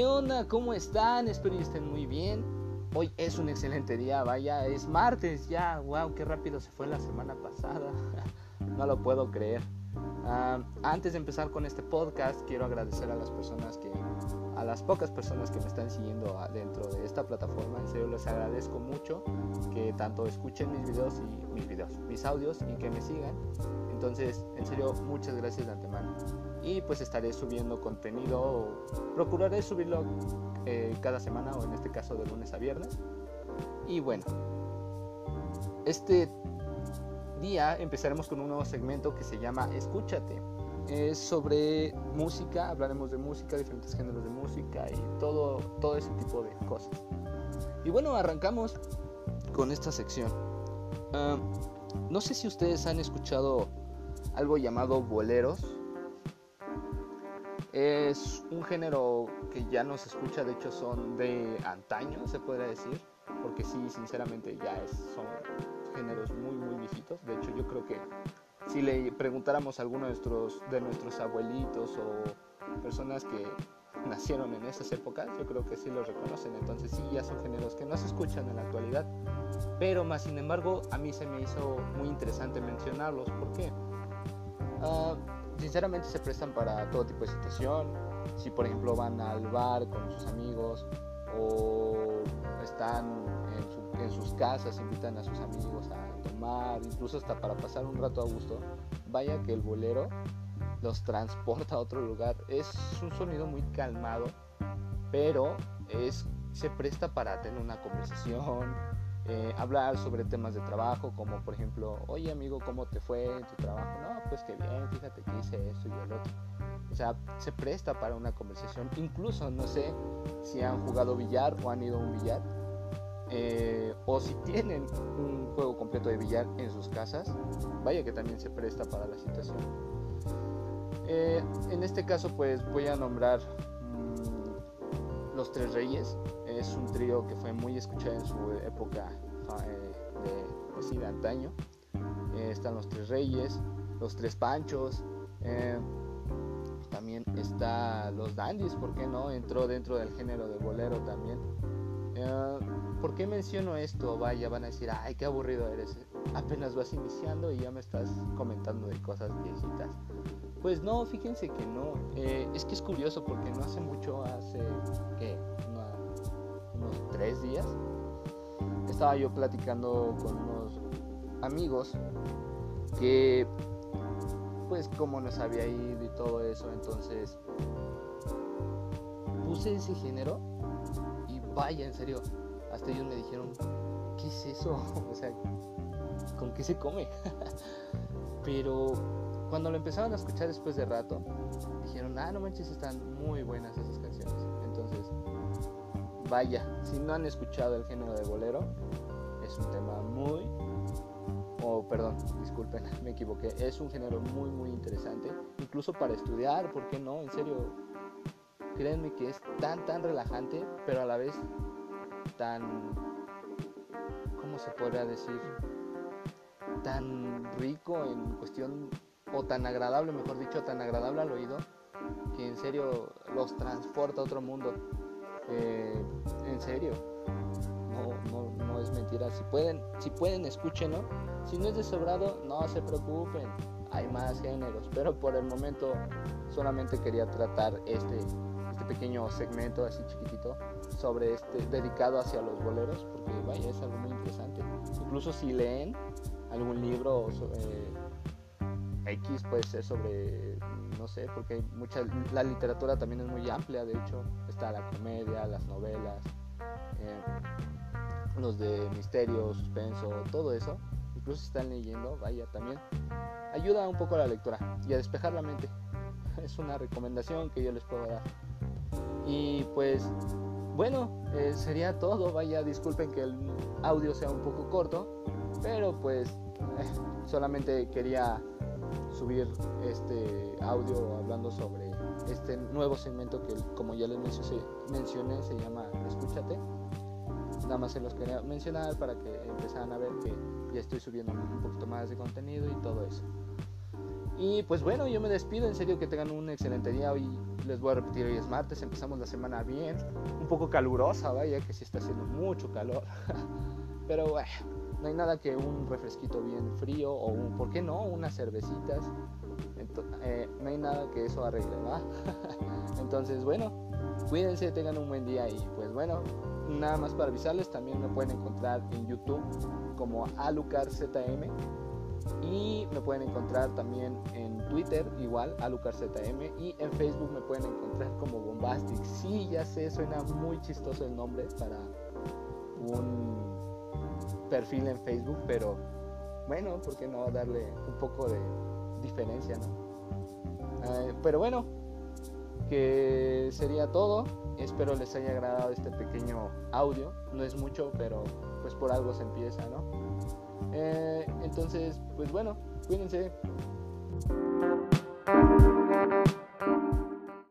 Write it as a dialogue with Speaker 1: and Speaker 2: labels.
Speaker 1: ¿Qué onda? ¿Cómo están? Espero que estén muy bien. Hoy es un excelente día, vaya, es martes ya. Wow, qué rápido se fue la semana pasada. no lo puedo creer. Ah, antes de empezar con este podcast, quiero agradecer a las personas que, las pocas personas que me están siguiendo dentro de esta plataforma. En serio, les agradezco mucho que tanto escuchen mis videos y mis videos, mis audios y que me sigan. Entonces, en serio, muchas gracias de antemano y pues estaré subiendo contenido, procuraré subirlo eh, cada semana o en este caso de lunes a viernes. Y bueno, este día empezaremos con un nuevo segmento que se llama Escúchate. Es sobre música, hablaremos de música, diferentes géneros de música y todo, todo ese tipo de cosas. Y bueno, arrancamos con esta sección. Ah, no sé si ustedes han escuchado algo llamado boleros es un género que ya no se escucha, de hecho son de antaño, se podría decir, porque sí, sinceramente ya es, son géneros muy, muy viejitos. De hecho, yo creo que si le preguntáramos a alguno de nuestros, abuelitos o personas que nacieron en esas épocas, yo creo que sí los reconocen. Entonces sí, ya son géneros que no se escuchan en la actualidad. Pero más sin embargo, a mí se me hizo muy interesante mencionarlos. ¿Por qué? Uh, sinceramente se prestan para todo tipo de situación. Si por ejemplo van al bar con sus amigos o están en, sus casas, invitan a sus amigos a tomar, incluso hasta para pasar un rato a gusto, vaya que el bolero los transporta a otro lugar. Es un sonido muy calmado, pero es, se presta para tener una conversación, eh, hablar sobre temas de trabajo, como por ejemplo, oye amigo, ¿cómo te fue en tu trabajo? No, pues que bien, fíjate que hice esto y el otro. O sea, se presta para una conversación. Incluso, no sé si han jugado billar o han ido a un billar. Eh, o si tienen un juego completo de billar en sus casas, vaya que también se presta para la situación. Eh, en este caso, pues voy a nombrar Los Tres Reyes. Es un trío que fue muy escuchado en su época eh, de, pues antaño. Eh, están los Tres Reyes, los Tres Panchos. También está los Dandies, ¿por qué no? Entró dentro del género de bolero también. ¿Por qué menciono esto? Vaya, van a decir, ay, qué aburrido eres. Apenas vas iniciando y ya me estás comentando de cosas viejitas. Pues no, fíjense que no. es que es curioso porque no hace mucho, hace que unos tres días, estaba yo platicando con unos amigos que pues como nos había ido y todo eso, entonces puse ese género y vaya, en serio, hasta ellos me dijeron, ¿qué es eso? o sea, ¿con qué se come? Pero cuando lo empezaron a escuchar después de rato, dijeron, ah, no manches, están muy buenas esas canciones. Entonces, vaya, si no han escuchado el género de bolero, es un tema muy, o perdón, disculpen, me equivoqué, es un género muy, muy interesante, incluso para estudiar, ¿por qué no? En serio, créanme que es tan, tan relajante, pero a la vez tan, ¿cómo se podría decir? Tan rico en cuestión, o tan agradable, mejor dicho, tan agradable al oído, que en serio los transporta a otro mundo. Eh, en serio, no, no, es mentira. Si pueden, si pueden, escúchenlo. Si no es de sobrado, no se preocupen. Hay más géneros, pero por el momento solamente quería tratar este, este pequeño segmento así chiquitito sobre este dedicado hacia los boleros, porque vaya, es algo muy interesante. Incluso si leen algún libro eh, X puede ser sobre, no sé, porque mucha, la literatura también es muy amplia, de hecho, está la comedia, las novelas, eh, los de misterio, suspenso, todo eso, incluso si están leyendo, vaya, también ayuda un poco a la lectura y a despejar la mente. Es una recomendación que yo les puedo dar. Y pues, bueno, eh, sería todo, vaya, disculpen que el audio sea un poco corto, pero pues solamente quería subir este audio hablando sobre este nuevo segmento que como ya les mencioné se llama Escúchate. Nada más se los quería mencionar para que empezaran a ver que ya estoy subiendo un poquito más de contenido y todo eso. Y pues bueno, yo me despido, en serio que tengan un excelente día. Hoy les voy a repetir, hoy es martes, empezamos la semana bien, un poco calurosa, vaya que sí está haciendo mucho calor. Pero bueno, no hay nada que un refresquito bien frío o, un, ¿por qué no? Unas cervecitas. Eh, no hay nada que eso arregle, ¿va? Entonces, bueno, cuídense, tengan un buen día y pues bueno, nada más para avisarles, también me pueden encontrar en YouTube como AlucarZM y me pueden encontrar también en Twitter igual AlucarZM y en Facebook me pueden encontrar como Bombastic. Sí, ya sé, suena muy chistoso el nombre para un perfil en Facebook, pero bueno, ¿por qué no darle un poco de diferencia, no? Eh, pero bueno, que sería todo. Espero les haya agradado este pequeño audio. No es mucho, pero pues por algo se empieza, ¿no? Eh, entonces, pues bueno, cuídense.